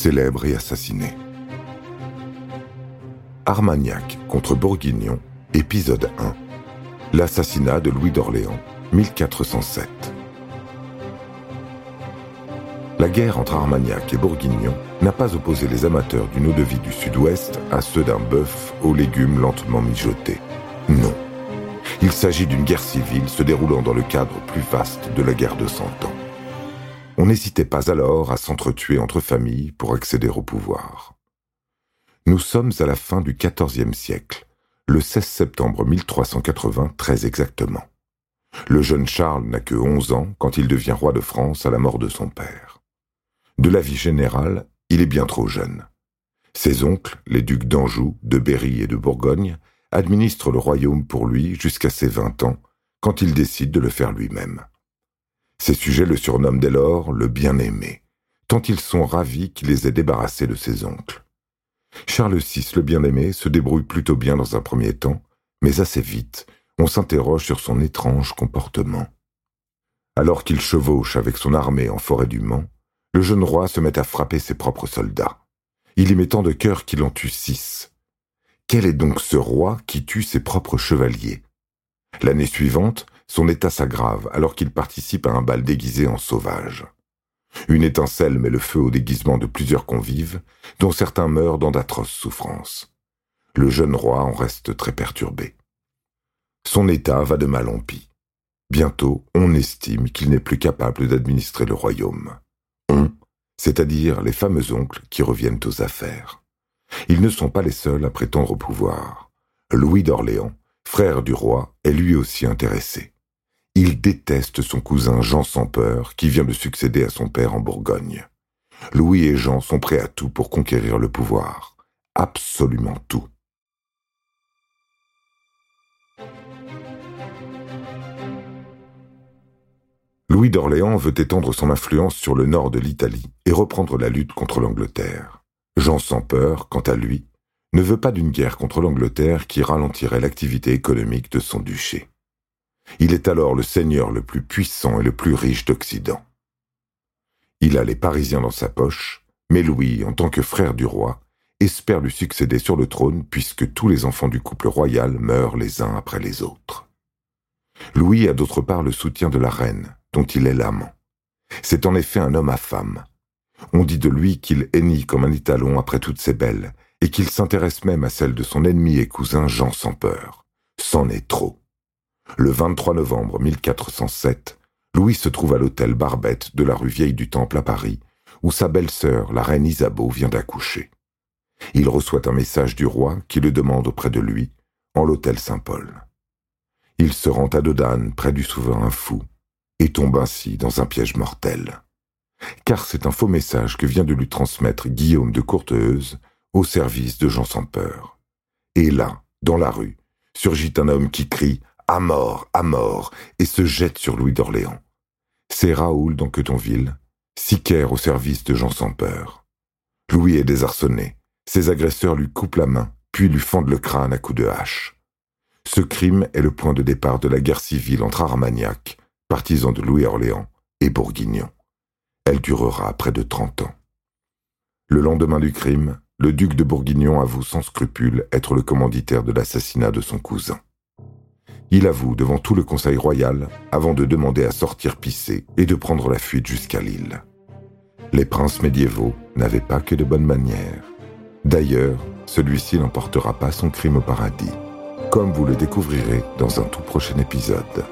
célèbre et assassiné. Armagnac contre Bourguignon, épisode 1. L'assassinat de Louis d'Orléans, 1407. La guerre entre Armagnac et Bourguignon n'a pas opposé les amateurs d'une eau de vie du sud-ouest à ceux d'un bœuf aux légumes lentement mijotés. Non. Il s'agit d'une guerre civile se déroulant dans le cadre plus vaste de la guerre de Cent Ans. On n'hésitait pas alors à s'entretuer entre familles pour accéder au pouvoir. Nous sommes à la fin du XIVe siècle, le 16 septembre 1380 très exactement. Le jeune Charles n'a que 11 ans quand il devient roi de France à la mort de son père. De la vie générale, il est bien trop jeune. Ses oncles, les ducs d'Anjou, de Berry et de Bourgogne, administrent le royaume pour lui jusqu'à ses 20 ans, quand il décide de le faire lui-même. Ses sujets le surnomment dès lors le bien-aimé, tant ils sont ravis qu'il les ait débarrassés de ses oncles. Charles VI, le bien-aimé, se débrouille plutôt bien dans un premier temps, mais assez vite, on s'interroge sur son étrange comportement. Alors qu'il chevauche avec son armée en forêt du Mans, le jeune roi se met à frapper ses propres soldats. Il y met tant de cœur qu'il en tue six. Quel est donc ce roi qui tue ses propres chevaliers? L'année suivante, son état s'aggrave alors qu'il participe à un bal déguisé en sauvage. Une étincelle met le feu au déguisement de plusieurs convives, dont certains meurent dans d'atroces souffrances. Le jeune roi en reste très perturbé. Son état va de mal en pis. Bientôt, on estime qu'il n'est plus capable d'administrer le royaume. On, c'est-à-dire les fameux oncles qui reviennent aux affaires. Ils ne sont pas les seuls à prétendre au pouvoir. Louis d'Orléans, frère du roi, est lui aussi intéressé. Il déteste son cousin Jean sans peur, qui vient de succéder à son père en Bourgogne. Louis et Jean sont prêts à tout pour conquérir le pouvoir. Absolument tout. Louis d'Orléans veut étendre son influence sur le nord de l'Italie et reprendre la lutte contre l'Angleterre. Jean sans peur, quant à lui, ne veut pas d'une guerre contre l'Angleterre qui ralentirait l'activité économique de son duché. Il est alors le seigneur le plus puissant et le plus riche d'Occident. Il a les Parisiens dans sa poche, mais Louis, en tant que frère du roi, espère lui succéder sur le trône puisque tous les enfants du couple royal meurent les uns après les autres. Louis a d'autre part le soutien de la reine, dont il est l'amant. C'est en effet un homme à femme. On dit de lui qu'il hennit comme un étalon après toutes ses belles, et qu'il s'intéresse même à celle de son ennemi et cousin Jean sans peur. C'en est trop. Le 23 novembre 1407, Louis se trouve à l'hôtel Barbette de la rue Vieille du Temple à Paris, où sa belle-sœur, la reine Isabeau, vient d'accoucher. Il reçoit un message du roi qui le demande auprès de lui, en l'hôtel Saint-Paul. Il se rend à Dodane, près du souverain fou, et tombe ainsi dans un piège mortel. Car c'est un faux message que vient de lui transmettre Guillaume de Courteheuse au service de Jean sans peur. Et là, dans la rue, surgit un homme qui crie à mort, à mort, et se jette sur Louis d'Orléans. C'est Raoul d'Anquetonville, sicaire au service de Jean sans peur. Louis est désarçonné. Ses agresseurs lui coupent la main, puis lui fendent le crâne à coups de hache. Ce crime est le point de départ de la guerre civile entre Armagnac, partisan de Louis Orléans, et Bourguignon. Elle durera près de trente ans. Le lendemain du crime, le duc de Bourguignon avoue sans scrupule être le commanditaire de l'assassinat de son cousin. Il avoue devant tout le conseil royal avant de demander à sortir pisser et de prendre la fuite jusqu'à Lille. Les princes médiévaux n'avaient pas que de bonnes manières. D'ailleurs, celui-ci n'emportera pas son crime au paradis, comme vous le découvrirez dans un tout prochain épisode.